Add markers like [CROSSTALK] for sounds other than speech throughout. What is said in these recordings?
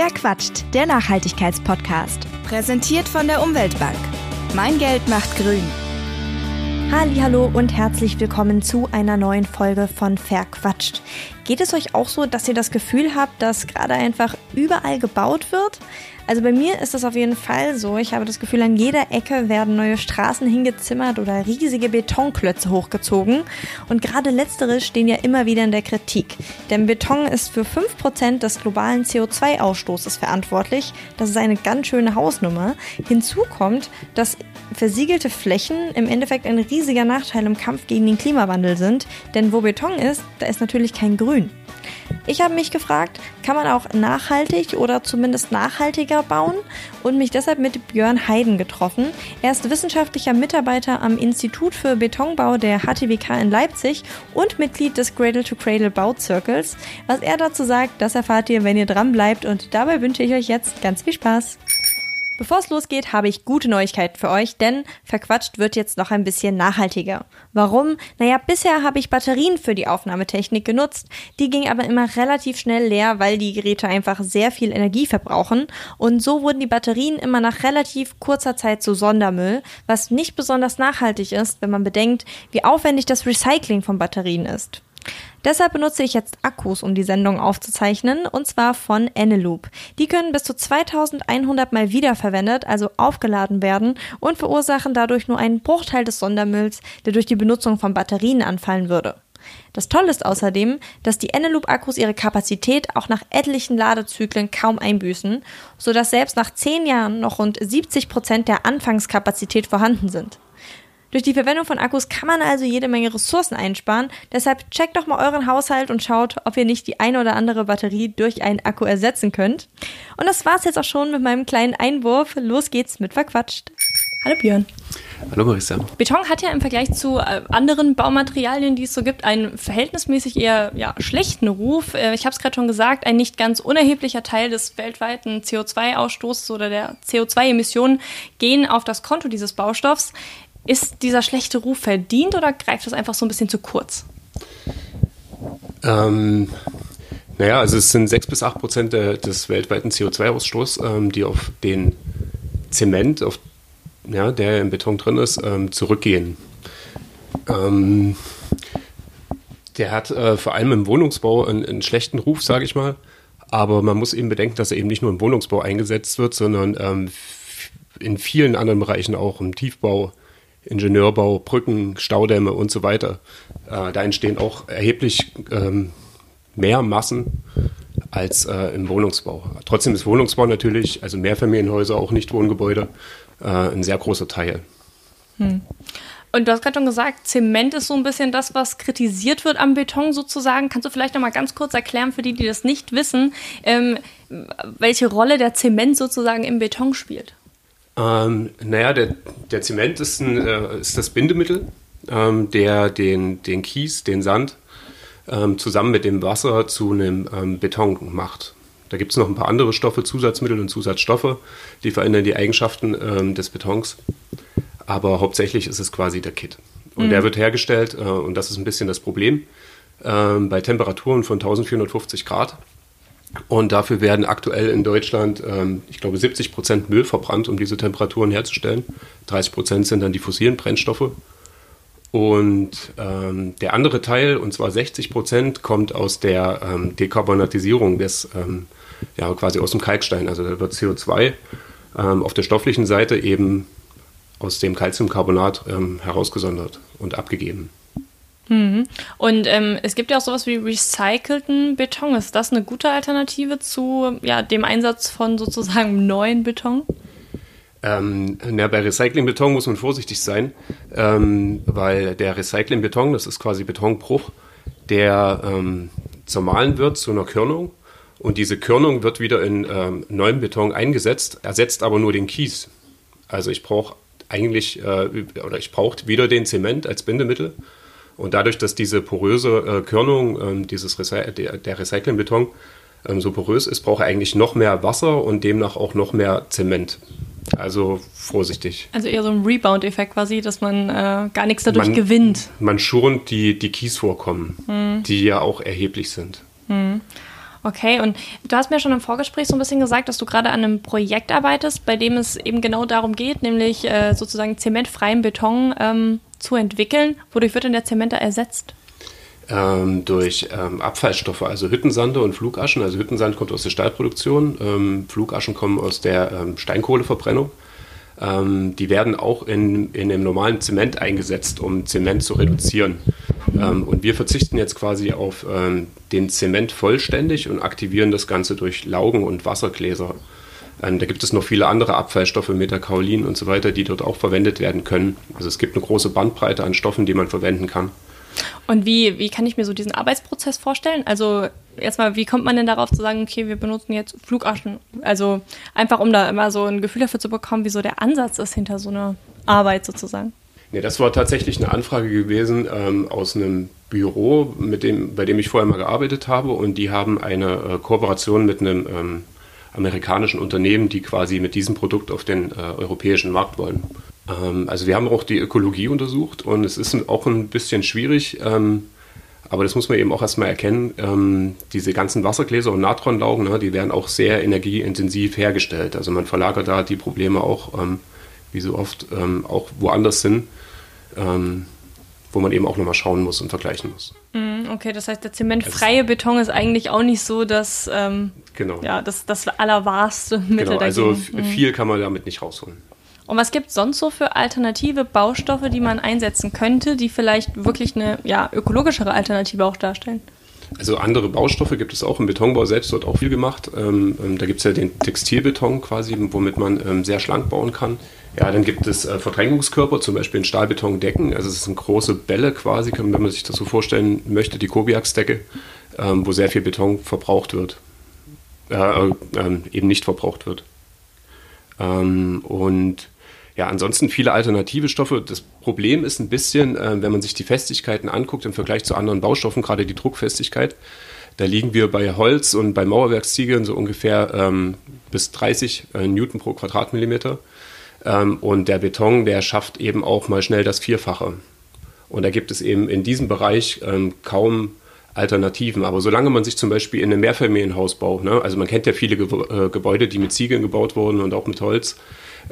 Wer quatscht? Der Nachhaltigkeitspodcast. Präsentiert von der Umweltbank. Mein Geld macht grün. Hallo und herzlich willkommen zu einer neuen Folge von Verquatscht. Geht es euch auch so, dass ihr das Gefühl habt, dass gerade einfach überall gebaut wird? Also bei mir ist das auf jeden Fall so. Ich habe das Gefühl, an jeder Ecke werden neue Straßen hingezimmert oder riesige Betonklötze hochgezogen. Und gerade letztere stehen ja immer wieder in der Kritik. Denn Beton ist für 5% des globalen CO2-Ausstoßes verantwortlich. Das ist eine ganz schöne Hausnummer. Hinzu kommt, dass versiegelte Flächen im Endeffekt ein riesiger Nachteil im Kampf gegen den Klimawandel sind. Denn wo Beton ist, da ist natürlich kein Grün. Ich habe mich gefragt, kann man auch nachhaltig oder zumindest nachhaltiger bauen und mich deshalb mit Björn Heiden getroffen. Er ist wissenschaftlicher Mitarbeiter am Institut für Betonbau der HTWK in Leipzig und Mitglied des Cradle to Cradle Bauzirkels. Was er dazu sagt, das erfahrt ihr, wenn ihr dran bleibt und dabei wünsche ich euch jetzt ganz viel Spaß. Bevor es losgeht, habe ich gute Neuigkeiten für euch, denn verquatscht wird jetzt noch ein bisschen nachhaltiger. Warum? Naja, bisher habe ich Batterien für die Aufnahmetechnik genutzt, die ging aber immer relativ schnell leer, weil die Geräte einfach sehr viel Energie verbrauchen und so wurden die Batterien immer nach relativ kurzer Zeit zu Sondermüll, was nicht besonders nachhaltig ist, wenn man bedenkt, wie aufwendig das Recycling von Batterien ist. Deshalb benutze ich jetzt Akkus, um die Sendung aufzuzeichnen, und zwar von Eneloop. Die können bis zu 2100 Mal wiederverwendet, also aufgeladen werden und verursachen dadurch nur einen Bruchteil des Sondermülls, der durch die Benutzung von Batterien anfallen würde. Das Tolle ist außerdem, dass die Eneloop-Akkus ihre Kapazität auch nach etlichen Ladezyklen kaum einbüßen, sodass selbst nach 10 Jahren noch rund 70 Prozent der Anfangskapazität vorhanden sind. Durch die Verwendung von Akkus kann man also jede Menge Ressourcen einsparen. Deshalb checkt doch mal euren Haushalt und schaut, ob ihr nicht die eine oder andere Batterie durch einen Akku ersetzen könnt. Und das war's jetzt auch schon mit meinem kleinen Einwurf. Los geht's mit Verquatscht. Hallo Björn. Hallo Marissa. Beton hat ja im Vergleich zu äh, anderen Baumaterialien, die es so gibt, einen verhältnismäßig eher ja, schlechten Ruf. Äh, ich habe es gerade schon gesagt, ein nicht ganz unerheblicher Teil des weltweiten CO2-Ausstoßes oder der CO2-Emissionen gehen auf das Konto dieses Baustoffs. Ist dieser schlechte Ruf verdient oder greift das einfach so ein bisschen zu kurz? Ähm, naja, also es sind 6 bis 8 Prozent des weltweiten CO2-Ausstoßes, ähm, die auf den Zement, auf, ja, der im Beton drin ist, ähm, zurückgehen. Ähm, der hat äh, vor allem im Wohnungsbau einen, einen schlechten Ruf, sage ich mal. Aber man muss eben bedenken, dass er eben nicht nur im Wohnungsbau eingesetzt wird, sondern ähm, in vielen anderen Bereichen auch im Tiefbau, Ingenieurbau, Brücken, Staudämme und so weiter. Äh, da entstehen auch erheblich ähm, mehr Massen als äh, im Wohnungsbau. Trotzdem ist Wohnungsbau natürlich, also Mehrfamilienhäuser, auch nicht Wohngebäude, äh, ein sehr großer Teil. Hm. Und du hast gerade schon gesagt, Zement ist so ein bisschen das, was kritisiert wird am Beton sozusagen. Kannst du vielleicht noch mal ganz kurz erklären für die, die das nicht wissen, ähm, welche Rolle der Zement sozusagen im Beton spielt? Ähm, naja, der, der Zement ist, ein, äh, ist das Bindemittel, ähm, der den, den Kies, den Sand ähm, zusammen mit dem Wasser zu einem ähm, Beton macht. Da gibt es noch ein paar andere Stoffe, Zusatzmittel und Zusatzstoffe, die verändern die Eigenschaften ähm, des Betons. Aber hauptsächlich ist es quasi der Kit. Und mhm. der wird hergestellt, äh, und das ist ein bisschen das Problem, äh, bei Temperaturen von 1450 Grad. Und dafür werden aktuell in Deutschland, ähm, ich glaube, 70 Prozent Müll verbrannt, um diese Temperaturen herzustellen. 30 Prozent sind dann die fossilen Brennstoffe. Und ähm, der andere Teil, und zwar 60 Prozent, kommt aus der ähm, Dekarbonatisierung des, ähm, ja, quasi aus dem Kalkstein. Also da wird CO2 ähm, auf der stofflichen Seite eben aus dem Calciumcarbonat ähm, herausgesondert und abgegeben. Mhm. Und ähm, es gibt ja auch sowas wie recycelten Beton. Ist das eine gute Alternative zu ja, dem Einsatz von sozusagen [LAUGHS] neuen Beton? Ähm, na, bei Recyclingbeton muss man vorsichtig sein, ähm, weil der Recyclingbeton, das ist quasi Betonbruch, der ähm, zermahlen wird zu einer Körnung und diese Körnung wird wieder in ähm, neuen Beton eingesetzt, ersetzt aber nur den Kies. Also ich brauche eigentlich, äh, oder ich brauche wieder den Zement als Bindemittel und dadurch, dass diese poröse äh, Körnung, ähm, dieses Recy der, der Recyclingbeton ähm, so porös ist, braucht er eigentlich noch mehr Wasser und demnach auch noch mehr Zement. Also vorsichtig. Also eher so ein Rebound-Effekt quasi, dass man äh, gar nichts dadurch man, gewinnt. Man schont die, die Kiesvorkommen, hm. die ja auch erheblich sind. Hm. Okay, und du hast mir schon im Vorgespräch so ein bisschen gesagt, dass du gerade an einem Projekt arbeitest, bei dem es eben genau darum geht, nämlich äh, sozusagen zementfreien Beton ähm, zu entwickeln. Wodurch wird denn der Zement da ersetzt? Ähm, durch ähm, Abfallstoffe, also Hüttensande und Flugaschen. Also Hüttensand kommt aus der Stahlproduktion, ähm, Flugaschen kommen aus der ähm, Steinkohleverbrennung. Ähm, die werden auch in, in dem normalen Zement eingesetzt, um Zement zu reduzieren. Ähm, und wir verzichten jetzt quasi auf den Zement vollständig und aktivieren das Ganze durch Laugen und Wassergläser. Ähm, da gibt es noch viele andere Abfallstoffe, Metakaolin und so weiter, die dort auch verwendet werden können. Also es gibt eine große Bandbreite an Stoffen, die man verwenden kann. Und wie, wie kann ich mir so diesen Arbeitsprozess vorstellen? Also erstmal, wie kommt man denn darauf zu sagen, okay, wir benutzen jetzt Flugaschen? Also einfach, um da immer so ein Gefühl dafür zu bekommen, wie so der Ansatz ist hinter so einer Arbeit sozusagen. Nee, das war tatsächlich eine Anfrage gewesen ähm, aus einem Büro, mit dem, bei dem ich vorher mal gearbeitet habe. Und die haben eine äh, Kooperation mit einem ähm, amerikanischen Unternehmen, die quasi mit diesem Produkt auf den äh, europäischen Markt wollen. Ähm, also wir haben auch die Ökologie untersucht und es ist auch ein bisschen schwierig, ähm, aber das muss man eben auch erstmal erkennen. Ähm, diese ganzen Wassergläser und Natronlaugen, ne, die werden auch sehr energieintensiv hergestellt. Also man verlagert da die Probleme auch, ähm, wie so oft, ähm, auch woanders hin ähm, wo man eben auch nochmal schauen muss und vergleichen muss. Mm, okay, das heißt, der zementfreie Beton ist eigentlich auch nicht so das, ähm, genau. ja, das, das allerwahrste Mittel genau, also dagegen. Also viel kann man damit nicht rausholen. Und was gibt es sonst so für alternative Baustoffe, die man einsetzen könnte, die vielleicht wirklich eine ja, ökologischere Alternative auch darstellen? Also andere Baustoffe gibt es auch im Betonbau selbst, dort auch viel gemacht. Ähm, ähm, da gibt es ja den Textilbeton quasi, womit man ähm, sehr schlank bauen kann. Ja, dann gibt es äh, Verdrängungskörper, zum Beispiel in Stahlbetondecken. Also es sind große Bälle quasi, wenn man sich das so vorstellen möchte, die Kobiax-Decke, ähm, wo sehr viel Beton verbraucht wird. Äh, äh, eben nicht verbraucht wird. Ähm, und ja, ansonsten viele alternative Stoffe. Das Problem ist ein bisschen, äh, wenn man sich die Festigkeiten anguckt im Vergleich zu anderen Baustoffen, gerade die Druckfestigkeit. Da liegen wir bei Holz und bei Mauerwerksziegeln so ungefähr ähm, bis 30 äh, Newton pro Quadratmillimeter. Ähm, und der Beton, der schafft eben auch mal schnell das Vierfache. Und da gibt es eben in diesem Bereich ähm, kaum Alternativen. Aber solange man sich zum Beispiel in einem Mehrfamilienhaus baut, ne, also man kennt ja viele Ge äh, Gebäude, die mit Ziegeln gebaut wurden und auch mit Holz,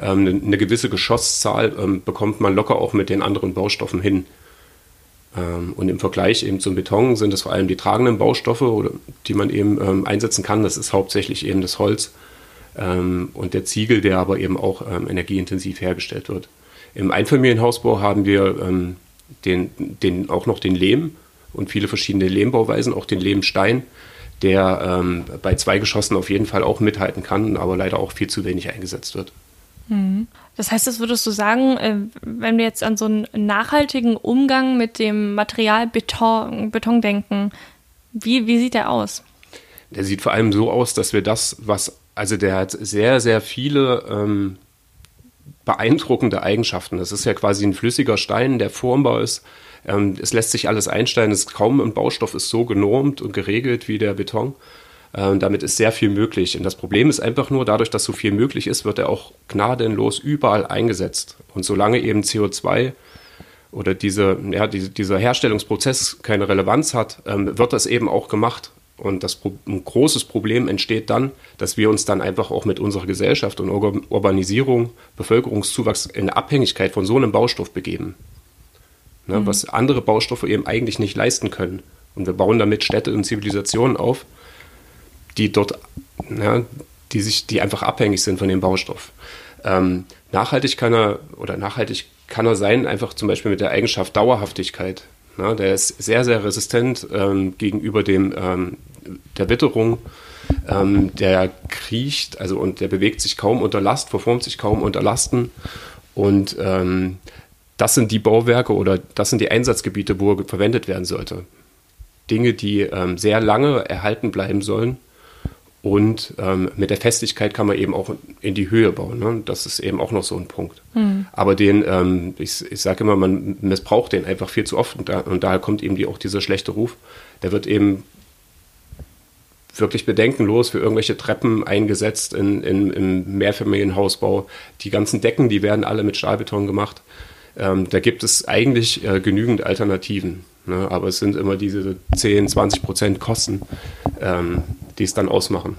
ähm, eine, gewisse Geschosszahl ähm, bekommt man locker auch mit den anderen Baustoffen hin. Ähm, und im Vergleich eben zum Beton sind es vor allem die tragenden Baustoffe, oder, die man eben ähm, einsetzen kann. Das ist hauptsächlich eben das Holz ähm, und der Ziegel, der aber eben auch energieintensiv hergestellt wird. Im Einfamilienhausbau haben wir den, den, auch noch den Lehm und viele verschiedene Lehmbauweisen, auch den Lehmstein der ähm, bei zwei Geschossen auf jeden Fall auch mithalten kann, aber leider auch viel zu wenig eingesetzt wird. Mhm. Das heißt, das würdest du sagen, äh, wenn wir jetzt an so einen nachhaltigen Umgang mit dem Material Beton, Beton denken, wie, wie sieht der aus? Der sieht vor allem so aus, dass wir das, was, also der hat sehr, sehr viele ähm, beeindruckende Eigenschaften. Das ist ja quasi ein flüssiger Stein, der formbar ist. Ähm, es lässt sich alles einstellen. Es kaum ein Baustoff ist so genormt und geregelt wie der Beton. Ähm, damit ist sehr viel möglich. Und das Problem ist einfach nur, dadurch, dass so viel möglich ist, wird er auch gnadenlos überall eingesetzt. Und solange eben CO2 oder diese, ja, diese, dieser Herstellungsprozess keine Relevanz hat, ähm, wird das eben auch gemacht. Und das, ein großes Problem entsteht dann, dass wir uns dann einfach auch mit unserer Gesellschaft und Urbanisierung, Bevölkerungszuwachs in Abhängigkeit von so einem Baustoff begeben. Ne, mhm. Was andere Baustoffe eben eigentlich nicht leisten können. Und wir bauen damit Städte und Zivilisationen auf, die dort, ja, die sich, die einfach abhängig sind von dem Baustoff. Ähm, nachhaltig kann er oder nachhaltig kann er sein, einfach zum Beispiel mit der Eigenschaft Dauerhaftigkeit. Ja, der ist sehr, sehr resistent ähm, gegenüber dem, ähm, der Witterung. Ähm, der kriecht, also und der bewegt sich kaum unter Last, verformt sich kaum unter Lasten. Und ähm, das sind die Bauwerke oder das sind die Einsatzgebiete, wo er verwendet werden sollte. Dinge, die ähm, sehr lange erhalten bleiben sollen und ähm, mit der Festigkeit kann man eben auch in die Höhe bauen. Ne? Das ist eben auch noch so ein Punkt. Mhm. Aber den, ähm, ich, ich sage immer, man missbraucht den einfach viel zu oft und, da, und daher kommt eben die, auch dieser schlechte Ruf. Der wird eben wirklich bedenkenlos für irgendwelche Treppen eingesetzt in, in, im Mehrfamilienhausbau. Die ganzen Decken, die werden alle mit Stahlbeton gemacht. Ähm, da gibt es eigentlich äh, genügend Alternativen. Ne? Aber es sind immer diese 10, 20 Prozent Kosten, ähm, die es dann ausmachen.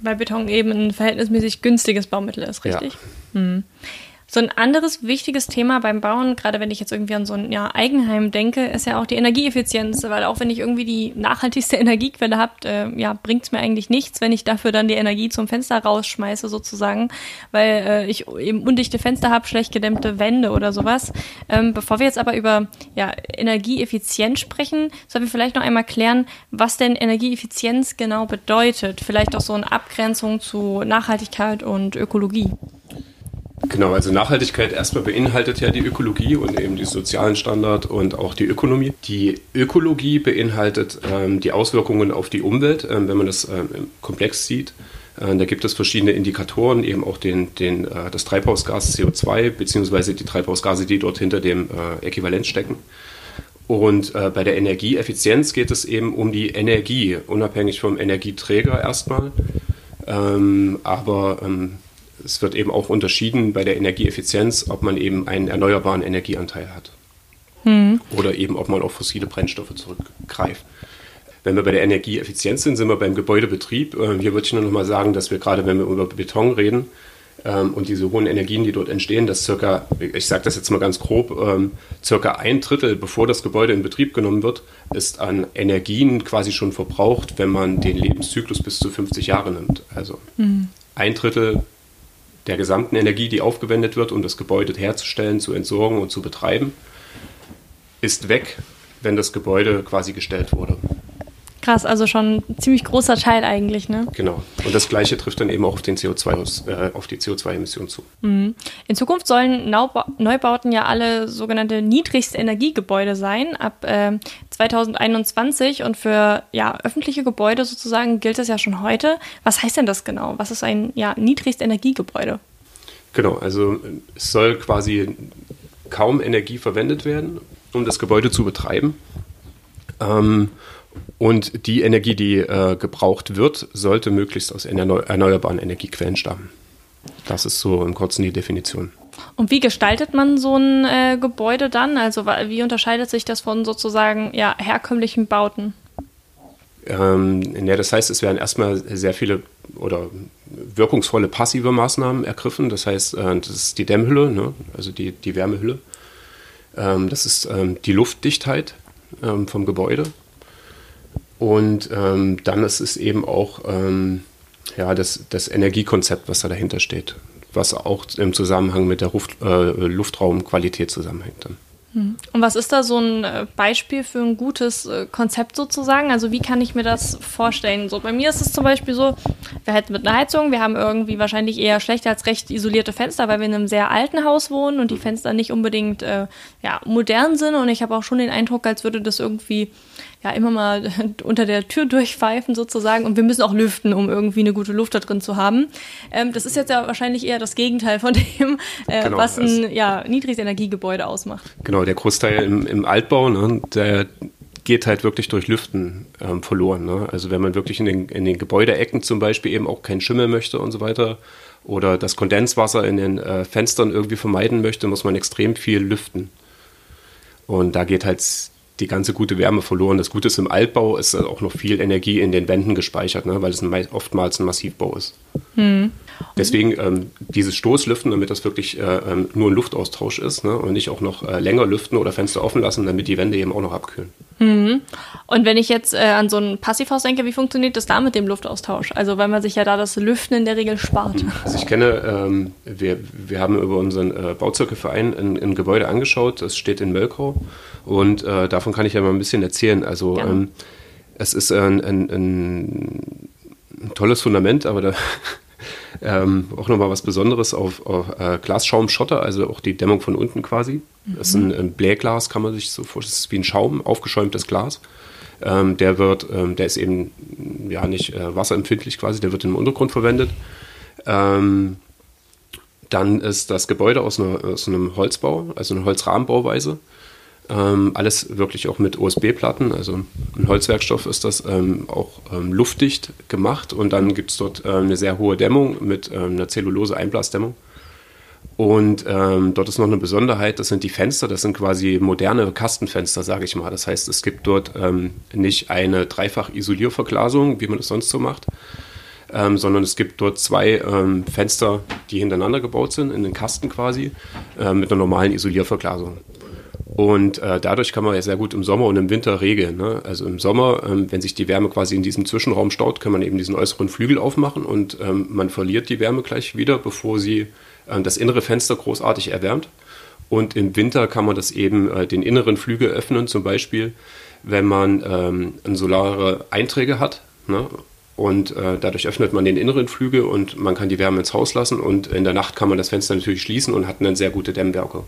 Weil Beton eben ein verhältnismäßig günstiges Baumittel ist, richtig? Ja. Hm. So ein anderes wichtiges Thema beim Bauen, gerade wenn ich jetzt irgendwie an so ein ja, Eigenheim denke, ist ja auch die Energieeffizienz, weil auch wenn ich irgendwie die nachhaltigste [LAUGHS] Energiequelle habe, äh, ja, bringt es mir eigentlich nichts, wenn ich dafür dann die Energie zum Fenster rausschmeiße sozusagen, weil äh, ich eben undichte Fenster habe, schlecht gedämmte Wände oder sowas. Ähm, bevor wir jetzt aber über ja, Energieeffizienz sprechen, sollen wir vielleicht noch einmal klären, was denn Energieeffizienz genau bedeutet. Vielleicht auch so eine Abgrenzung zu Nachhaltigkeit und Ökologie. Genau, also Nachhaltigkeit erstmal beinhaltet ja die Ökologie und eben die sozialen Standard und auch die Ökonomie. Die Ökologie beinhaltet ähm, die Auswirkungen auf die Umwelt, ähm, wenn man das ähm, komplex sieht. Äh, da gibt es verschiedene Indikatoren, eben auch den, den, äh, das Treibhausgas CO2 beziehungsweise die Treibhausgase, die dort hinter dem äh, Äquivalent stecken. Und äh, bei der Energieeffizienz geht es eben um die Energie, unabhängig vom Energieträger erstmal. Ähm, aber ähm, es wird eben auch unterschieden bei der Energieeffizienz, ob man eben einen erneuerbaren Energieanteil hat. Hm. Oder eben, ob man auf fossile Brennstoffe zurückgreift. Wenn wir bei der Energieeffizienz sind, sind wir beim Gebäudebetrieb. Ähm, hier würde ich nur noch mal sagen, dass wir gerade, wenn wir über Beton reden ähm, und diese hohen Energien, die dort entstehen, dass circa, ich sage das jetzt mal ganz grob, ähm, circa ein Drittel, bevor das Gebäude in Betrieb genommen wird, ist an Energien quasi schon verbraucht, wenn man den Lebenszyklus bis zu 50 Jahre nimmt. Also mhm. ein Drittel der gesamten Energie, die aufgewendet wird, um das Gebäude herzustellen, zu entsorgen und zu betreiben, ist weg, wenn das Gebäude quasi gestellt wurde. Krass, also schon ein ziemlich großer Teil eigentlich, ne? Genau. Und das Gleiche trifft dann eben auch auf, den CO2, äh, auf die CO2-Emissionen zu. Mhm. In Zukunft sollen Neubauten ja alle sogenannte niedrigste Energiegebäude sein, ab äh, 2021. Und für ja, öffentliche Gebäude sozusagen gilt das ja schon heute. Was heißt denn das genau? Was ist ein ja, niedrigst Energiegebäude? Genau, also es soll quasi kaum Energie verwendet werden, um das Gebäude zu betreiben. Ähm, und die Energie, die äh, gebraucht wird, sollte möglichst aus erneuerbaren Energiequellen stammen. Das ist so im Kurzen die Definition. Und wie gestaltet man so ein äh, Gebäude dann? Also wie unterscheidet sich das von sozusagen ja, herkömmlichen Bauten? Ähm, ja, das heißt, es werden erstmal sehr viele oder wirkungsvolle passive Maßnahmen ergriffen. Das heißt, äh, das ist die Dämmhülle, ne? also die, die Wärmehülle. Ähm, das ist ähm, die Luftdichtheit ähm, vom Gebäude. Und ähm, dann ist es eben auch ähm, ja, das, das Energiekonzept, was da dahinter steht, was auch im Zusammenhang mit der Luft, äh, Luftraumqualität zusammenhängt. Dann. Hm. Und was ist da so ein äh, Beispiel für ein gutes äh, Konzept sozusagen? Also wie kann ich mir das vorstellen? So bei mir ist es zum Beispiel so, wir hätten mit einer Heizung, wir haben irgendwie wahrscheinlich eher schlecht als recht isolierte Fenster, weil wir in einem sehr alten Haus wohnen und die Fenster nicht unbedingt äh, ja, modern sind. Und ich habe auch schon den Eindruck, als würde das irgendwie ja immer mal [LAUGHS] unter der Tür durchpfeifen sozusagen und wir müssen auch lüften, um irgendwie eine gute Luft da drin zu haben. Ähm, das ist jetzt ja wahrscheinlich eher das Gegenteil von [LAUGHS] dem, äh, genau, was ein ja, Niedrigenergiegebäude ausmacht. Genau, der Großteil im, im Altbau, ne, der geht halt wirklich durch Lüften ähm, verloren. Ne? Also wenn man wirklich in den, in den Gebäudeecken zum Beispiel eben auch keinen Schimmel möchte und so weiter oder das Kondenswasser in den äh, Fenstern irgendwie vermeiden möchte, muss man extrem viel lüften. Und da geht halt die ganze gute Wärme verloren. Das Gute ist, im Altbau ist auch noch viel Energie in den Wänden gespeichert, ne, weil es ein, oftmals ein Massivbau ist. Hm. Deswegen ähm, dieses Stoßlüften, damit das wirklich äh, ähm, nur ein Luftaustausch ist ne, und nicht auch noch äh, länger lüften oder Fenster offen lassen, damit die Wände eben auch noch abkühlen. Mhm. Und wenn ich jetzt äh, an so ein Passivhaus denke, wie funktioniert das da mit dem Luftaustausch? Also weil man sich ja da das Lüften in der Regel spart. Mhm. Also ich kenne, ähm, wir, wir haben über unseren äh, Bauzirkelverein ein, ein, Gebäude angeschaut, das steht in Mölkau und äh, davon kann ich ja mal ein bisschen erzählen. Also ähm, es ist ein, ein, ein, tolles Fundament, aber da ähm, auch nochmal was Besonderes auf, auf äh, Glasschaumschotter, also auch die Dämmung von unten quasi. Mhm. Das ist ein, ein Blähglas, kann man sich so vorstellen. Das ist wie ein Schaum, aufgeschäumtes Glas. Ähm, der wird, ähm, der ist eben ja nicht äh, wasserempfindlich quasi, der wird im Untergrund verwendet. Ähm, dann ist das Gebäude aus, einer, aus einem Holzbau, also eine Holzrahmenbauweise. Ähm, alles wirklich auch mit OSB-Platten, also ein Holzwerkstoff ist das ähm, auch ähm, luftdicht gemacht und dann gibt es dort äh, eine sehr hohe Dämmung mit ähm, einer Zellulose-Einblasdämmung. Und ähm, dort ist noch eine Besonderheit, das sind die Fenster, das sind quasi moderne Kastenfenster, sage ich mal. Das heißt, es gibt dort ähm, nicht eine Dreifach-Isolierverglasung, wie man das sonst so macht, ähm, sondern es gibt dort zwei ähm, Fenster, die hintereinander gebaut sind, in den Kasten quasi, äh, mit einer normalen Isolierverglasung. Und äh, dadurch kann man ja sehr gut im Sommer und im Winter regeln. Ne? Also im Sommer, ähm, wenn sich die Wärme quasi in diesem Zwischenraum staut, kann man eben diesen äußeren Flügel aufmachen und ähm, man verliert die Wärme gleich wieder, bevor sie äh, das innere Fenster großartig erwärmt. Und im Winter kann man das eben äh, den inneren Flügel öffnen, zum Beispiel, wenn man ähm, solare Einträge hat. Ne? Und äh, dadurch öffnet man den inneren Flügel und man kann die Wärme ins Haus lassen. Und in der Nacht kann man das Fenster natürlich schließen und hat dann sehr gute Dämmwerke.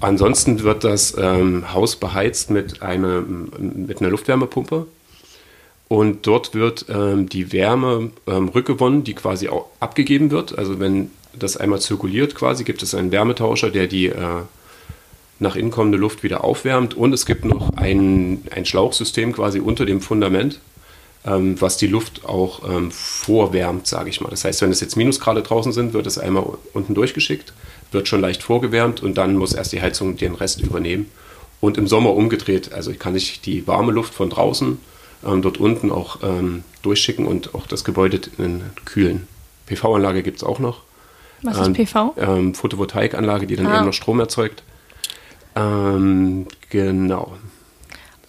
Ansonsten wird das ähm, Haus beheizt mit, eine, mit einer Luftwärmepumpe. Und dort wird ähm, die Wärme ähm, rückgewonnen, die quasi auch abgegeben wird. Also wenn das einmal zirkuliert quasi, gibt es einen Wärmetauscher, der die äh, nach innen kommende Luft wieder aufwärmt. Und es gibt noch ein, ein Schlauchsystem quasi unter dem Fundament, ähm, was die Luft auch ähm, vorwärmt, sage ich mal. Das heißt, wenn es jetzt Minusgrade draußen sind, wird es einmal unten durchgeschickt, wird schon leicht vorgewärmt und dann muss erst die Heizung den Rest übernehmen. Und im Sommer umgedreht, also kann ich die warme Luft von draußen ähm, dort unten auch ähm, durchschicken und auch das Gebäude kühlen. PV-Anlage gibt es auch noch. Was ist ähm, PV? Ähm, Photovoltaikanlage, die dann ah. eben noch Strom erzeugt. Ähm, genau.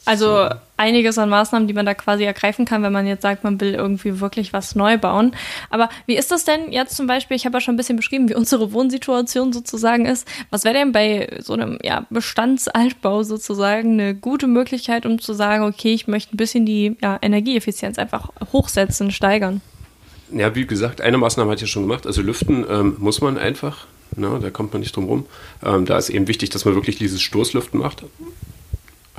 Also einiges an Maßnahmen, die man da quasi ergreifen kann, wenn man jetzt sagt, man will irgendwie wirklich was neu bauen. Aber wie ist das denn jetzt zum Beispiel? Ich habe ja schon ein bisschen beschrieben, wie [LAUGHS] unsere Wohnsituation sozusagen ist. Was wäre denn bei so einem ja, Bestandsaltbau sozusagen eine gute Möglichkeit, um zu sagen, okay, ich möchte ein bisschen die ja, Energieeffizienz einfach hochsetzen, steigern? Ja, wie gesagt, eine Maßnahme hat ja schon gemacht. Also lüften ähm, muss man einfach. Ne, da kommt man nicht drum rum. Ähm, da ist eben wichtig, dass man wirklich dieses Stoßlüften macht.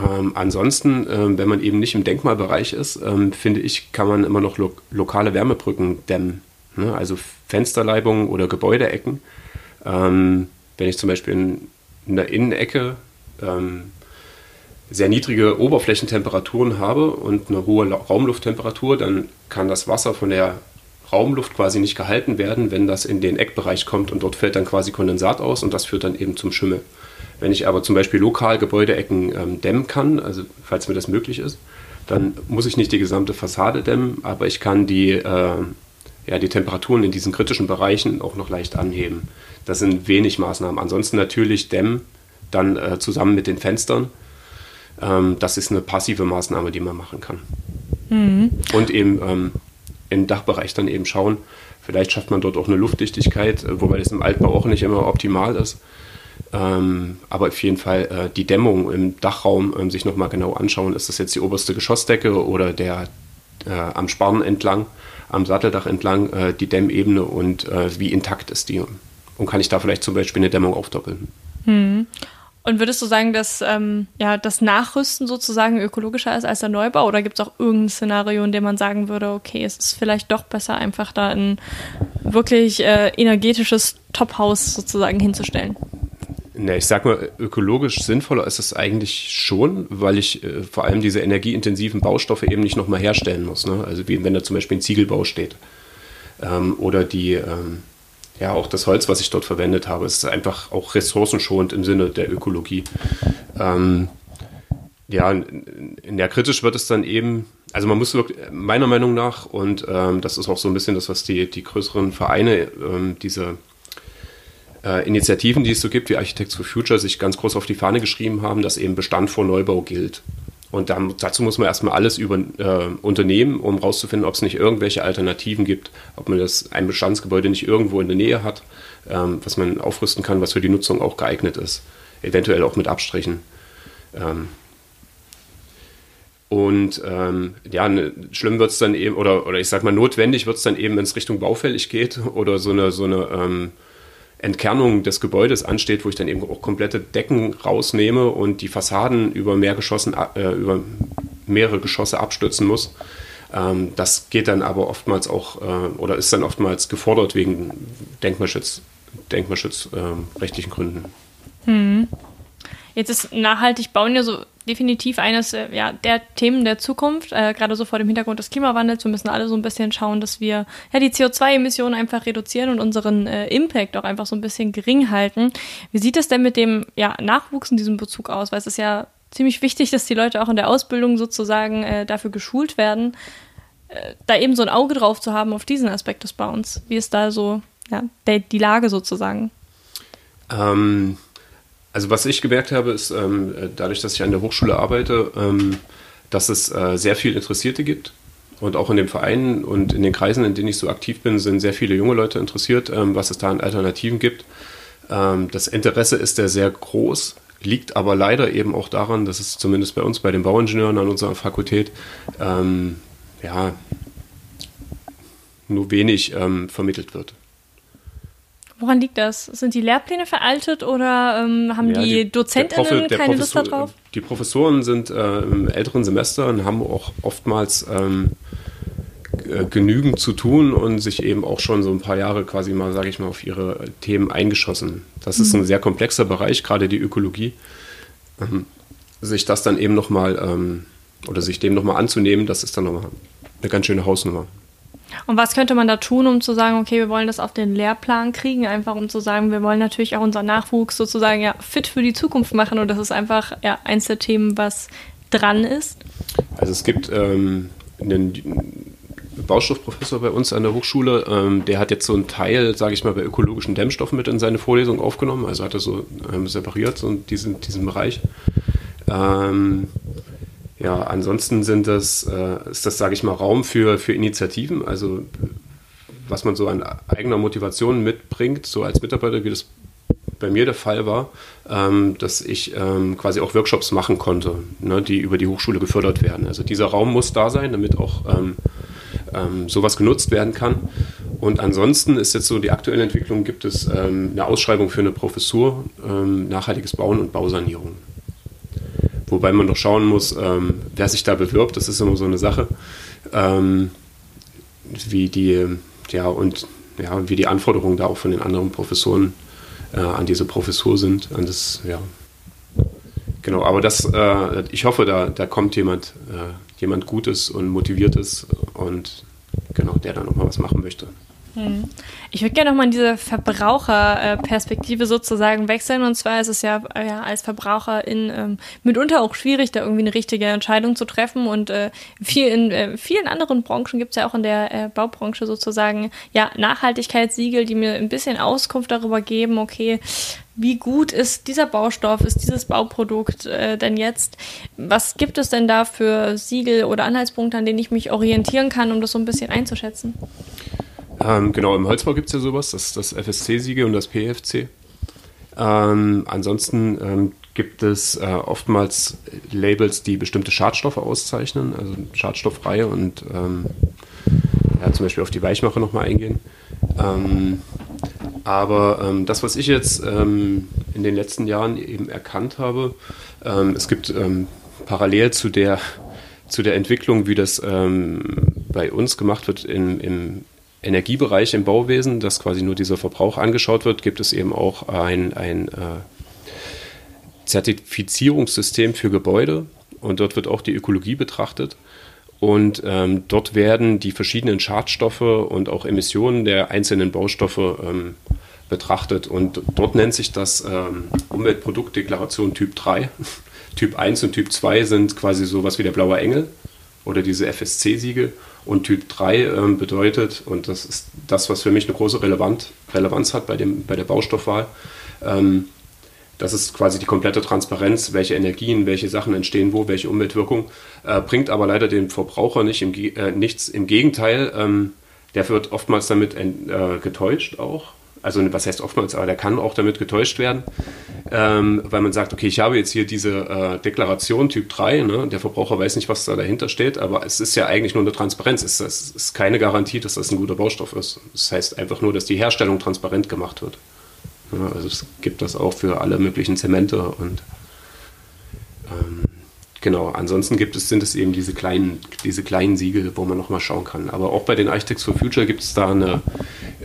Ähm, ansonsten, ähm, wenn man eben nicht im Denkmalbereich ist, ähm, finde ich, kann man immer noch lo lokale Wärmebrücken dämmen. Ne? Also Fensterleibungen oder Gebäudeecken. Ähm, wenn ich zum Beispiel in, in der Innenecke ähm, sehr niedrige Oberflächentemperaturen habe und eine hohe Raumlufttemperatur, dann kann das Wasser von der Raumluft quasi nicht gehalten werden, wenn das in den Eckbereich kommt und dort fällt dann quasi Kondensat aus und das führt dann eben zum Schimmel. Wenn ich aber zum Beispiel lokal Gebäudeecken ähm, dämmen kann, also falls mir das möglich ist, dann muss ich nicht die gesamte Fassade dämmen, aber ich kann die, äh, ja, die Temperaturen in diesen kritischen Bereichen auch noch leicht anheben. Das sind wenig Maßnahmen. Ansonsten natürlich dämmen, dann äh, zusammen mit den Fenstern. Ähm, das ist eine passive Maßnahme, die man machen kann. Mhm. Und eben ähm, im Dachbereich dann eben schauen, vielleicht schafft man dort auch eine Luftdichtigkeit, äh, wobei das im Altbau auch nicht immer optimal ist. Ähm, aber auf jeden Fall äh, die Dämmung im Dachraum ähm, sich nochmal genau anschauen. Ist das jetzt die oberste Geschossdecke oder der äh, am Sparren entlang, am Satteldach entlang äh, die Dämmebene und äh, wie intakt ist die? Und kann ich da vielleicht zum Beispiel eine Dämmung aufdoppeln? Hm. Und würdest du sagen, dass ähm, ja, das Nachrüsten sozusagen ökologischer ist als der Neubau? Oder gibt es auch irgendein Szenario, in dem man sagen würde, okay, es ist vielleicht doch besser, einfach da ein wirklich äh, energetisches Tophaus sozusagen hinzustellen? Ne, ich sag mal, ökologisch sinnvoller ist es eigentlich schon, weil ich äh, vor allem diese energieintensiven Baustoffe eben nicht nochmal herstellen muss. Ne? Also wie wenn da zum Beispiel ein Ziegelbau steht. Ähm, oder die, ähm, ja, auch das Holz, was ich dort verwendet habe, ist einfach auch ressourcenschonend im Sinne der Ökologie. Ähm, ja, ja, kritisch wird es dann eben, also man muss wirklich, meiner Meinung nach, und ähm, das ist auch so ein bisschen das, was die, die größeren Vereine, ähm, diese äh, Initiativen, die es so gibt, wie Architects for Future, sich ganz groß auf die Fahne geschrieben haben, dass eben Bestand vor Neubau gilt. Und dann, dazu muss man erstmal alles über, äh, unternehmen, um herauszufinden, ob es nicht irgendwelche Alternativen gibt, ob man das ein Bestandsgebäude nicht irgendwo in der Nähe hat, ähm, was man aufrüsten kann, was für die Nutzung auch geeignet ist. Eventuell auch mit Abstrichen. Ähm, und ähm, ja, ne, schlimm wird es dann eben, oder, oder ich sag mal, notwendig wird es dann eben, wenn es Richtung baufällig geht [LAUGHS] oder so eine, so eine ähm, Entkernung des Gebäudes ansteht, wo ich dann eben auch komplette Decken rausnehme und die Fassaden über, mehr Geschossen, äh, über mehrere Geschosse abstützen muss. Ähm, das geht dann aber oftmals auch äh, oder ist dann oftmals gefordert wegen Denkmalschutz, denkmalschutzrechtlichen äh, Gründen. Hm. Jetzt ist nachhaltig bauen ja so definitiv eines äh, ja, der Themen der Zukunft, äh, gerade so vor dem Hintergrund des Klimawandels. Wir müssen alle so ein bisschen schauen, dass wir ja, die CO2-Emissionen einfach reduzieren und unseren äh, Impact auch einfach so ein bisschen gering halten. Wie sieht es denn mit dem ja, Nachwuchs in diesem Bezug aus? Weil es ist ja ziemlich wichtig, dass die Leute auch in der Ausbildung sozusagen äh, dafür geschult werden, äh, da eben so ein Auge drauf zu haben auf diesen Aspekt des Bauens. Wie ist da so ja, der, die Lage sozusagen? Ähm, also was ich gemerkt habe, ist ähm, dadurch, dass ich an der Hochschule arbeite, ähm, dass es äh, sehr viel Interessierte gibt. Und auch in den Vereinen und in den Kreisen, in denen ich so aktiv bin, sind sehr viele junge Leute interessiert, ähm, was es da an Alternativen gibt. Ähm, das Interesse ist ja sehr groß, liegt aber leider eben auch daran, dass es zumindest bei uns, bei den Bauingenieuren an unserer Fakultät, ähm, ja, nur wenig ähm, vermittelt wird. Woran liegt das? Sind die Lehrpläne veraltet oder ähm, haben ja, die, die DozentInnen keine Lust darauf? Die Professoren sind äh, im älteren Semester und haben auch oftmals ähm, äh, genügend zu tun und sich eben auch schon so ein paar Jahre quasi mal, sage ich mal, auf ihre Themen eingeschossen. Das mhm. ist ein sehr komplexer Bereich, gerade die Ökologie. Ähm, sich das dann eben nochmal ähm, oder sich dem nochmal anzunehmen, das ist dann nochmal eine ganz schöne Hausnummer. Und was könnte man da tun, um zu sagen, okay, wir wollen das auf den Lehrplan kriegen, einfach um zu sagen, wir wollen natürlich auch unseren Nachwuchs sozusagen ja fit für die Zukunft machen und das ist einfach ja eins der Themen, was dran ist? Also es gibt ähm, einen Baustoffprofessor bei uns an der Hochschule, ähm, der hat jetzt so einen Teil, sage ich mal, bei ökologischen Dämmstoffen mit in seine Vorlesung aufgenommen, also hat er so ähm, separiert, so diesen, diesen Bereich. Ähm, ja, ansonsten sind das, äh, ist das, sage ich mal, Raum für, für Initiativen, also was man so an eigener Motivation mitbringt, so als Mitarbeiter, wie das bei mir der Fall war, ähm, dass ich ähm, quasi auch Workshops machen konnte, ne, die über die Hochschule gefördert werden. Also dieser Raum muss da sein, damit auch ähm, ähm sowas genutzt werden kann. Und ansonsten ist jetzt so die aktuelle Entwicklung, gibt es ähm, eine Ausschreibung für eine Professur ähm, nachhaltiges Bauen und Bausanierung. Wobei man noch schauen muss, ähm, wer sich da bewirbt, das ist immer so eine Sache. Ähm, wie die, ja, und ja, wie die Anforderungen da auch von den anderen Professoren äh, an diese Professur sind. Und das, ja. Genau, aber das, äh, ich hoffe, da, da kommt jemand, äh, jemand Gutes und Motiviertes und genau, der dann nochmal was machen möchte. Hm. Ich würde gerne nochmal in diese Verbraucherperspektive sozusagen wechseln. Und zwar ist es ja, ja als Verbraucherin ähm, mitunter auch schwierig, da irgendwie eine richtige Entscheidung zu treffen. Und äh, viel in äh, vielen anderen Branchen gibt es ja auch in der äh, Baubranche sozusagen ja Nachhaltigkeitssiegel, die mir ein bisschen Auskunft darüber geben, okay, wie gut ist dieser Baustoff, ist dieses Bauprodukt äh, denn jetzt? Was gibt es denn da für Siegel oder Anhaltspunkte, an denen ich mich orientieren kann, um das so ein bisschen einzuschätzen? Ähm, genau, im Holzbau gibt es ja sowas, das das FSC-Siegel und das PFC. Ähm, ansonsten ähm, gibt es äh, oftmals Labels, die bestimmte Schadstoffe auszeichnen, also schadstofffreie und ähm, ja, zum Beispiel auf die Weichmacher nochmal eingehen. Ähm, aber ähm, das, was ich jetzt in den letzten Jahren eben erkannt habe, es gibt parallel zu der, zu der Entwicklung, wie das bei uns gemacht wird in, im Energiebereich im Bauwesen, dass quasi nur dieser Verbrauch angeschaut wird, gibt es eben auch ein, ein äh, Zertifizierungssystem für Gebäude und dort wird auch die Ökologie betrachtet. Und ähm, dort werden die verschiedenen Schadstoffe und auch Emissionen der einzelnen Baustoffe ähm, betrachtet. Und dort nennt sich das ähm, Umweltproduktdeklaration [LAUGHS] Typ 3. typ 1 und Typ 2 sind quasi sowas wie der blaue Engel oder diese FSC-Siegel. Und Typ 3 ähm, bedeutet, und das ist das, was für mich eine große Relevant, Relevanz hat bei, dem, bei der Baustoffwahl, ähm, das ist quasi die komplette Transparenz, welche Energien, welche Sachen entstehen wo, welche Umweltwirkung, äh, bringt aber leider den Verbraucher nicht im, äh, nichts. Im Gegenteil, ähm, der wird oftmals damit äh, getäuscht auch also was heißt oftmals, aber der kann auch damit getäuscht werden, ähm, weil man sagt, okay, ich habe jetzt hier diese äh, Deklaration Typ 3, ne, der Verbraucher weiß nicht, was da dahinter steht, aber es ist ja eigentlich nur eine Transparenz, es, es ist keine Garantie, dass das ein guter Baustoff ist. Das heißt einfach nur, dass die Herstellung transparent gemacht wird. Ja, also es gibt das auch für alle möglichen Zemente und ähm, Genau, ansonsten gibt es, sind es eben diese kleinen, diese kleinen Siegel, wo man nochmal schauen kann. Aber auch bei den Architects for Future gibt es da eine,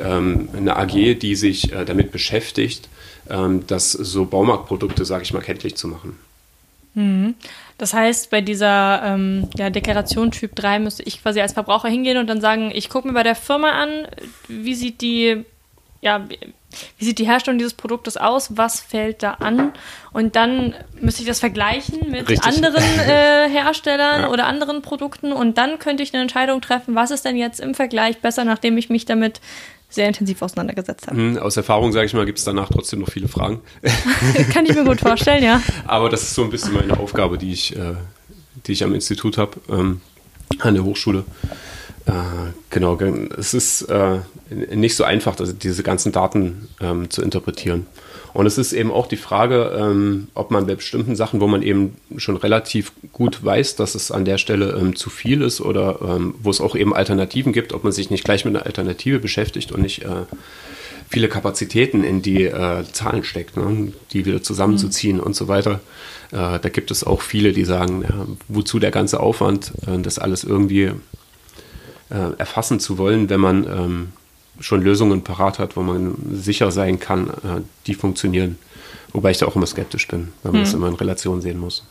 eine AG, die sich äh, damit beschäftigt, ähm, das so Baumarktprodukte, sage ich mal, kenntlich zu machen. Mhm. Das heißt, bei dieser ähm, ja, Deklaration Typ 3 müsste ich quasi als Verbraucher hingehen und dann sagen, ich gucke mir bei der Firma an, wie sieht die, ja, wie sieht die Herstellung dieses Produktes aus, was fällt da an und dann müsste ich das vergleichen mit Richtig. anderen [LAUGHS] äh, Herstellern ja. oder anderen Produkten und dann könnte ich eine Entscheidung treffen, was ist denn jetzt im Vergleich besser, nachdem ich mich damit sehr intensiv auseinandergesetzt habe. Mhm, aus Erfahrung, sage ich mal, gibt es danach trotzdem noch viele Fragen. [LAUGHS] Kann ich mir gut vorstellen, ja. Aber das ist so ein bisschen meine Aufgabe, die ich, äh, die ich am Institut habe, ähm, an der Hochschule. Äh, genau, es ist äh, nicht so einfach, diese ganzen Daten ähm, zu interpretieren. Und es ist eben auch die Frage, ähm, ob man bei bestimmten Sachen, wo man eben schon relativ gut weiß, dass es an der Stelle ähm, zu viel ist oder ähm, wo es auch eben Alternativen gibt, ob man sich nicht gleich mit einer Alternative beschäftigt und nicht äh, viele Kapazitäten in die äh, Zahlen steckt, ne? die wieder zusammenzuziehen mhm. und so weiter. Äh, da gibt es auch viele, die sagen, ja, wozu der ganze Aufwand, äh, das alles irgendwie äh, erfassen zu wollen, wenn man ähm, schon Lösungen parat hat, wo man sicher sein kann, äh, die funktionieren. Wobei ich da auch immer skeptisch bin, weil man hm. das immer in Relation sehen muss.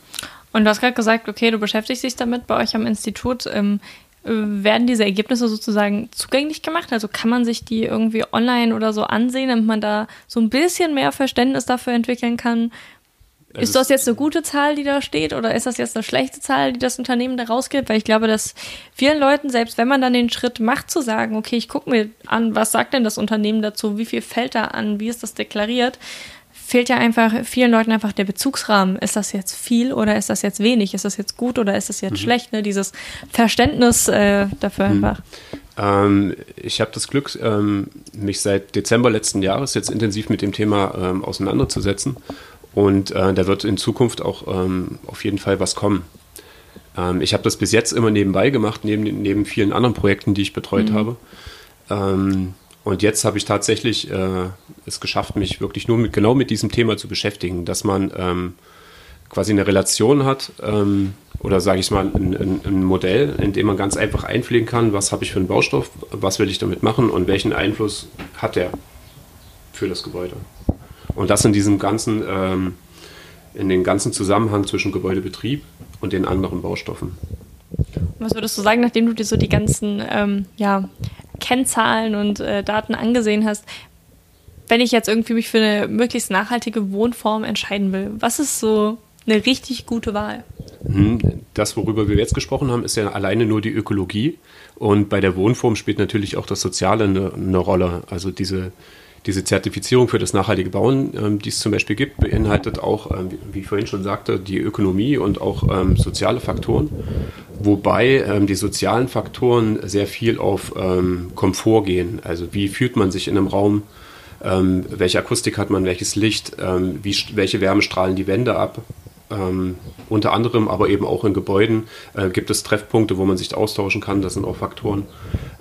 Und du hast gerade gesagt, okay, du beschäftigst dich damit bei euch am Institut. Ähm, werden diese Ergebnisse sozusagen zugänglich gemacht? Also kann man sich die irgendwie online oder so ansehen, damit man da so ein bisschen mehr Verständnis dafür entwickeln kann, ist das jetzt eine gute Zahl, die da steht, oder ist das jetzt eine schlechte Zahl, die das Unternehmen da rausgibt? Weil ich glaube, dass vielen Leuten, selbst wenn man dann den Schritt macht, zu sagen, okay, ich gucke mir an, was sagt denn das Unternehmen dazu, wie viel fällt da an, wie ist das deklariert, fehlt ja einfach vielen Leuten einfach der Bezugsrahmen. Ist das jetzt viel oder ist das jetzt wenig? Ist das jetzt gut oder ist das jetzt mhm. schlecht? Ne? Dieses Verständnis äh, dafür mhm. einfach. Ähm, ich habe das Glück, ähm, mich seit Dezember letzten Jahres jetzt intensiv mit dem Thema ähm, auseinanderzusetzen und äh, da wird in Zukunft auch ähm, auf jeden Fall was kommen. Ähm, ich habe das bis jetzt immer nebenbei gemacht, neben, neben vielen anderen Projekten, die ich betreut mhm. habe. Ähm, und jetzt habe ich tatsächlich äh, es geschafft, mich wirklich nur mit, genau mit diesem Thema zu beschäftigen, dass man ähm, quasi eine Relation hat ähm, oder sage ich mal ein, ein, ein, Modell, in dem man ganz einfach einpflegen kann, was habe ich für einen Baustoff, was will ich damit machen und welchen Einfluss hat der für das Gebäude. Und das in diesem ganzen, ähm, in den ganzen Zusammenhang zwischen Gebäudebetrieb und den anderen Baustoffen. Was würdest du sagen, nachdem du dir so die ganzen ähm, ja, Kennzahlen und äh, Daten angesehen hast, wenn ich jetzt irgendwie mich für eine möglichst nachhaltige Wohnform entscheiden will, was ist so eine richtig gute Wahl? Mhm. Das, worüber wir jetzt gesprochen haben, ist ja alleine nur die Ökologie. Und bei der Wohnform spielt natürlich auch das Soziale eine, eine Rolle. Also diese diese Zertifizierung für das nachhaltige Bauen, ähm, die es zum Beispiel gibt, beinhaltet auch, ähm, wie ich vorhin schon sagte, die Ökonomie und auch ähm, soziale Faktoren, wobei ähm, die sozialen Faktoren sehr viel auf ähm, Komfort gehen. Also wie fühlt man sich in einem Raum, ähm, welche Akustik hat man, welches Licht, wie, welche Wärme strahlen die Wände ab. Unter anderem, aber eben auch in Gebäuden äh, gibt es Treffpunkte, wo man sich austauschen kann. Das sind auch Faktoren.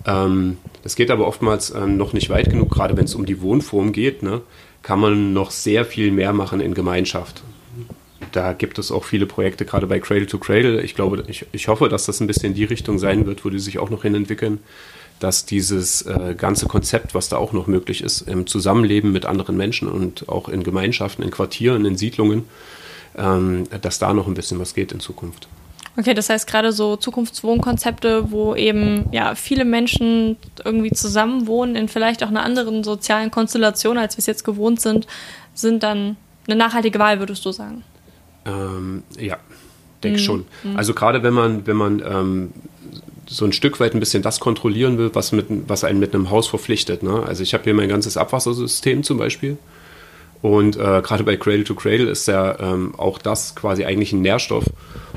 Ähm, das geht aber oftmals äh, noch nicht weit genug, gerade wenn es um die Wohnform geht, ne, kann man noch sehr viel mehr machen in Gemeinschaft. Da gibt es auch viele Projekte, gerade bei Cradle to Cradle. Ich glaube, ich, ich hoffe, dass das ein bisschen die Richtung sein wird, wo die sich auch noch hin entwickeln, dass dieses äh, ganze Konzept, was da auch noch möglich ist, im Zusammenleben mit anderen Menschen und auch in Gemeinschaften, in Quartieren, in Siedlungen, ähm, dass da noch ein bisschen was geht in Zukunft. Okay, das heißt gerade so Zukunftswohnkonzepte, wo eben ja viele Menschen irgendwie zusammenwohnen in vielleicht auch einer anderen sozialen Konstellation, als wir es jetzt gewohnt sind, sind dann eine nachhaltige Wahl, würdest du sagen? Ähm, ja, denke mhm. schon. Mhm. Also gerade wenn man, wenn man ähm, so ein Stück weit ein bisschen das kontrollieren will, was, mit, was einen mit einem Haus verpflichtet. Ne? Also ich habe hier mein ganzes Abwassersystem zum Beispiel. Und äh, gerade bei Cradle to Cradle ist ja ähm, auch das quasi eigentlich ein Nährstoff.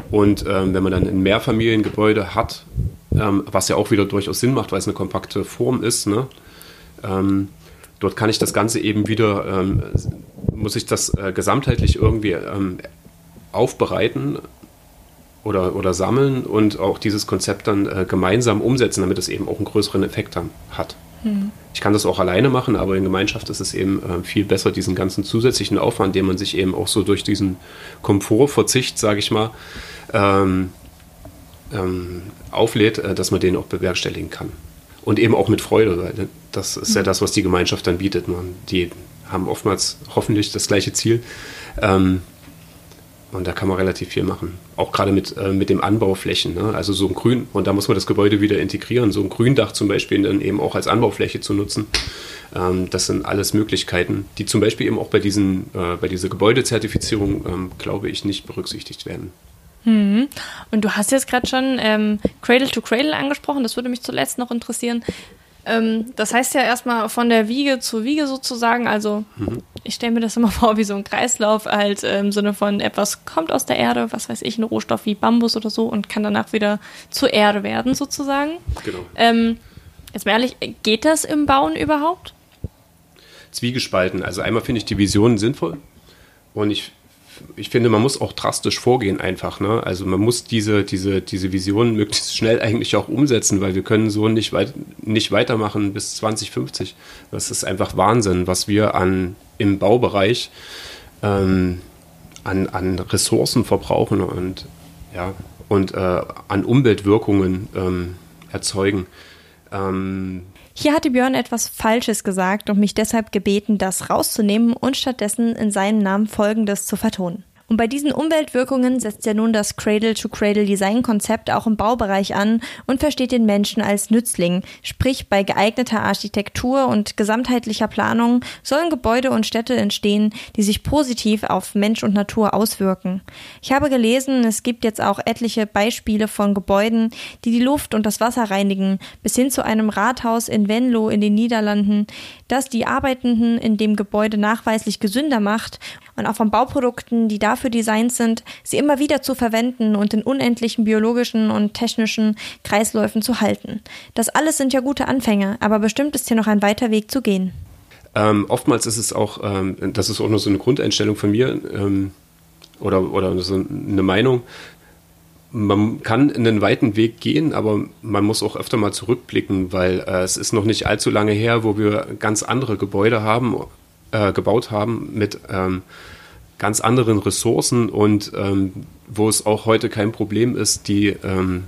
Und ähm, wenn man dann ein Mehrfamiliengebäude hat, ähm, was ja auch wieder durchaus Sinn macht, weil es eine kompakte Form ist, ne? Ähm, dort kann ich das Ganze eben wieder, ähm, muss ich das äh, gesamtheitlich irgendwie ähm, aufbereiten oder, oder sammeln und auch dieses Konzept dann äh, gemeinsam umsetzen, damit es eben auch einen größeren Effekt dann hat. Hm. Ich kann das auch alleine machen, aber in Gemeinschaft ist es eben äh, viel besser, diesen ganzen zusätzlichen Aufwand, den man sich eben auch so durch diesen Komfortverzicht, sage ich mal, ähm, ähm, auflädt, äh, dass man den auch bewerkstelligen kann. Und eben auch mit Freude, weil das ist ja hm. das, was die Gemeinschaft dann bietet. Man, die haben oftmals hoffentlich das gleiche Ziel. Ähm, Und da kann man relativ viel machen. Auch gerade mit, äh, mit dem Anbauflächen. Ne? Also so ein Grün, und da muss man das Gebäude wieder integrieren. So ein Gründach zum Beispiel dann eben auch als Anbaufläche zu nutzen. Ähm, das sind alles Möglichkeiten, die zum Beispiel eben auch bei, diesen, äh, bei dieser Gebäudezertifizierung, ähm, glaube ich, nicht berücksichtigt werden. Mhm. Und du hast jetzt gerade schon ähm, Cradle to Cradle angesprochen. Das würde mich zuletzt noch interessieren. Ähm, das heißt ja erstmal von der Wiege zur Wiege sozusagen. Also mhm. Ich stelle mir das immer [LAUGHS] vor wie so ein Kreislauf, halt im Sinne von etwas kommt aus der Erde, was weiß ich, ein Rohstoff wie Bambus oder so und kann danach wieder zur Erde werden sozusagen. Genau. Ähm, jetzt mal ehrlich, geht das im Bauen überhaupt? Zwiegespalten. Also einmal finde ich die Visionen sinnvoll und ich ich finde, man muss auch drastisch vorgehen einfach. Ne? Also man muss diese, diese, diese Vision möglichst schnell eigentlich auch umsetzen, weil wir können so nicht, weit, nicht weitermachen bis 2050. Das ist einfach Wahnsinn, was wir an, im Baubereich ähm, an, an Ressourcen verbrauchen und, ja, und äh, an Umweltwirkungen ähm, erzeugen. Ähm, hier hatte Björn etwas Falsches gesagt und mich deshalb gebeten, das rauszunehmen und stattdessen in seinen Namen Folgendes zu vertonen. Und bei diesen Umweltwirkungen setzt ja nun das Cradle-to-Cradle-Design-Konzept auch im Baubereich an und versteht den Menschen als Nützling. Sprich, bei geeigneter Architektur und gesamtheitlicher Planung sollen Gebäude und Städte entstehen, die sich positiv auf Mensch und Natur auswirken. Ich habe gelesen, es gibt jetzt auch etliche Beispiele von Gebäuden, die die Luft und das Wasser reinigen, bis hin zu einem Rathaus in Venlo in den Niederlanden, das die Arbeitenden in dem Gebäude nachweislich gesünder macht und auch von Bauprodukten, die dafür designt sind, sie immer wieder zu verwenden und in unendlichen biologischen und technischen Kreisläufen zu halten. Das alles sind ja gute Anfänge, aber bestimmt ist hier noch ein weiter Weg zu gehen. Ähm, oftmals ist es auch, ähm, das ist auch nur so eine Grundeinstellung von mir ähm, oder, oder so eine Meinung, man kann einen weiten Weg gehen, aber man muss auch öfter mal zurückblicken, weil äh, es ist noch nicht allzu lange her, wo wir ganz andere Gebäude haben, äh, gebaut haben mit ähm, ganz anderen Ressourcen und ähm, wo es auch heute kein Problem ist, die ähm,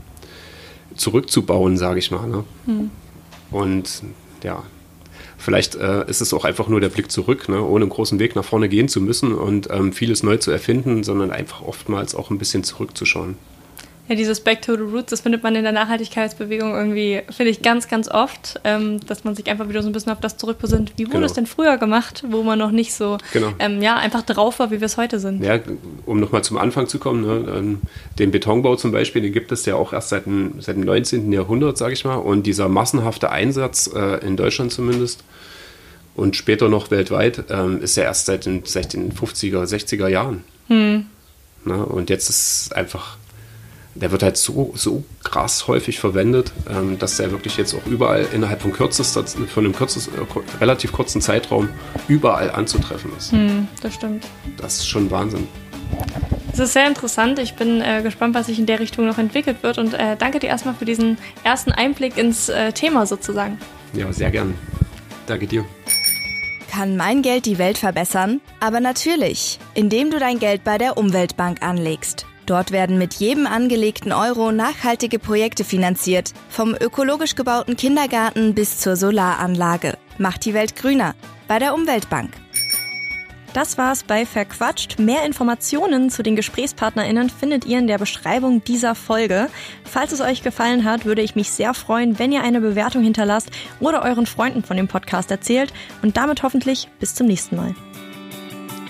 zurückzubauen, sage ich mal. Ne? Hm. Und ja, vielleicht äh, ist es auch einfach nur der Blick zurück, ne? ohne einen großen Weg nach vorne gehen zu müssen und ähm, vieles neu zu erfinden, sondern einfach oftmals auch ein bisschen zurückzuschauen. Ja, dieses Back to the Roots, das findet man in der Nachhaltigkeitsbewegung irgendwie, finde ich, ganz, ganz oft, ähm, dass man sich einfach wieder so ein bisschen auf das zurückbesinnt. Wie wurde genau. es denn früher gemacht, wo man noch nicht so, genau. ähm, ja, einfach drauf war, wie wir es heute sind? Ja, um nochmal zum Anfang zu kommen, ne, ähm, den Betonbau zum Beispiel, den gibt es ja auch erst seit dem, seit dem 19. Jahrhundert, sage ich mal. Und dieser massenhafte Einsatz, äh, in Deutschland zumindest, und später noch weltweit, ähm, ist ja erst seit den, seit den 50er, 60er Jahren. Hm. Na, und jetzt ist einfach der wird halt so, so krass häufig verwendet, ähm, dass der wirklich jetzt auch überall innerhalb von kürzester, von einem kürzes, äh, relativ kurzen Zeitraum überall anzutreffen ist. Hm, das stimmt. Das ist schon Wahnsinn. Es ist sehr interessant. Ich bin äh, gespannt, was sich in der Richtung noch entwickelt wird und äh, danke dir erstmal für diesen ersten Einblick ins äh, Thema sozusagen. Ja, sehr gern. Danke dir. Kann mein Geld die Welt verbessern? Aber natürlich, indem du dein Geld bei der Umweltbank anlegst. Dort werden mit jedem angelegten Euro nachhaltige Projekte finanziert, vom ökologisch gebauten Kindergarten bis zur Solaranlage. Macht die Welt grüner bei der Umweltbank. Das war's bei Verquatscht. Mehr Informationen zu den GesprächspartnerInnen findet ihr in der Beschreibung dieser Folge. Falls es euch gefallen hat, würde ich mich sehr freuen, wenn ihr eine Bewertung hinterlasst oder euren Freunden von dem Podcast erzählt und damit hoffentlich bis zum nächsten Mal.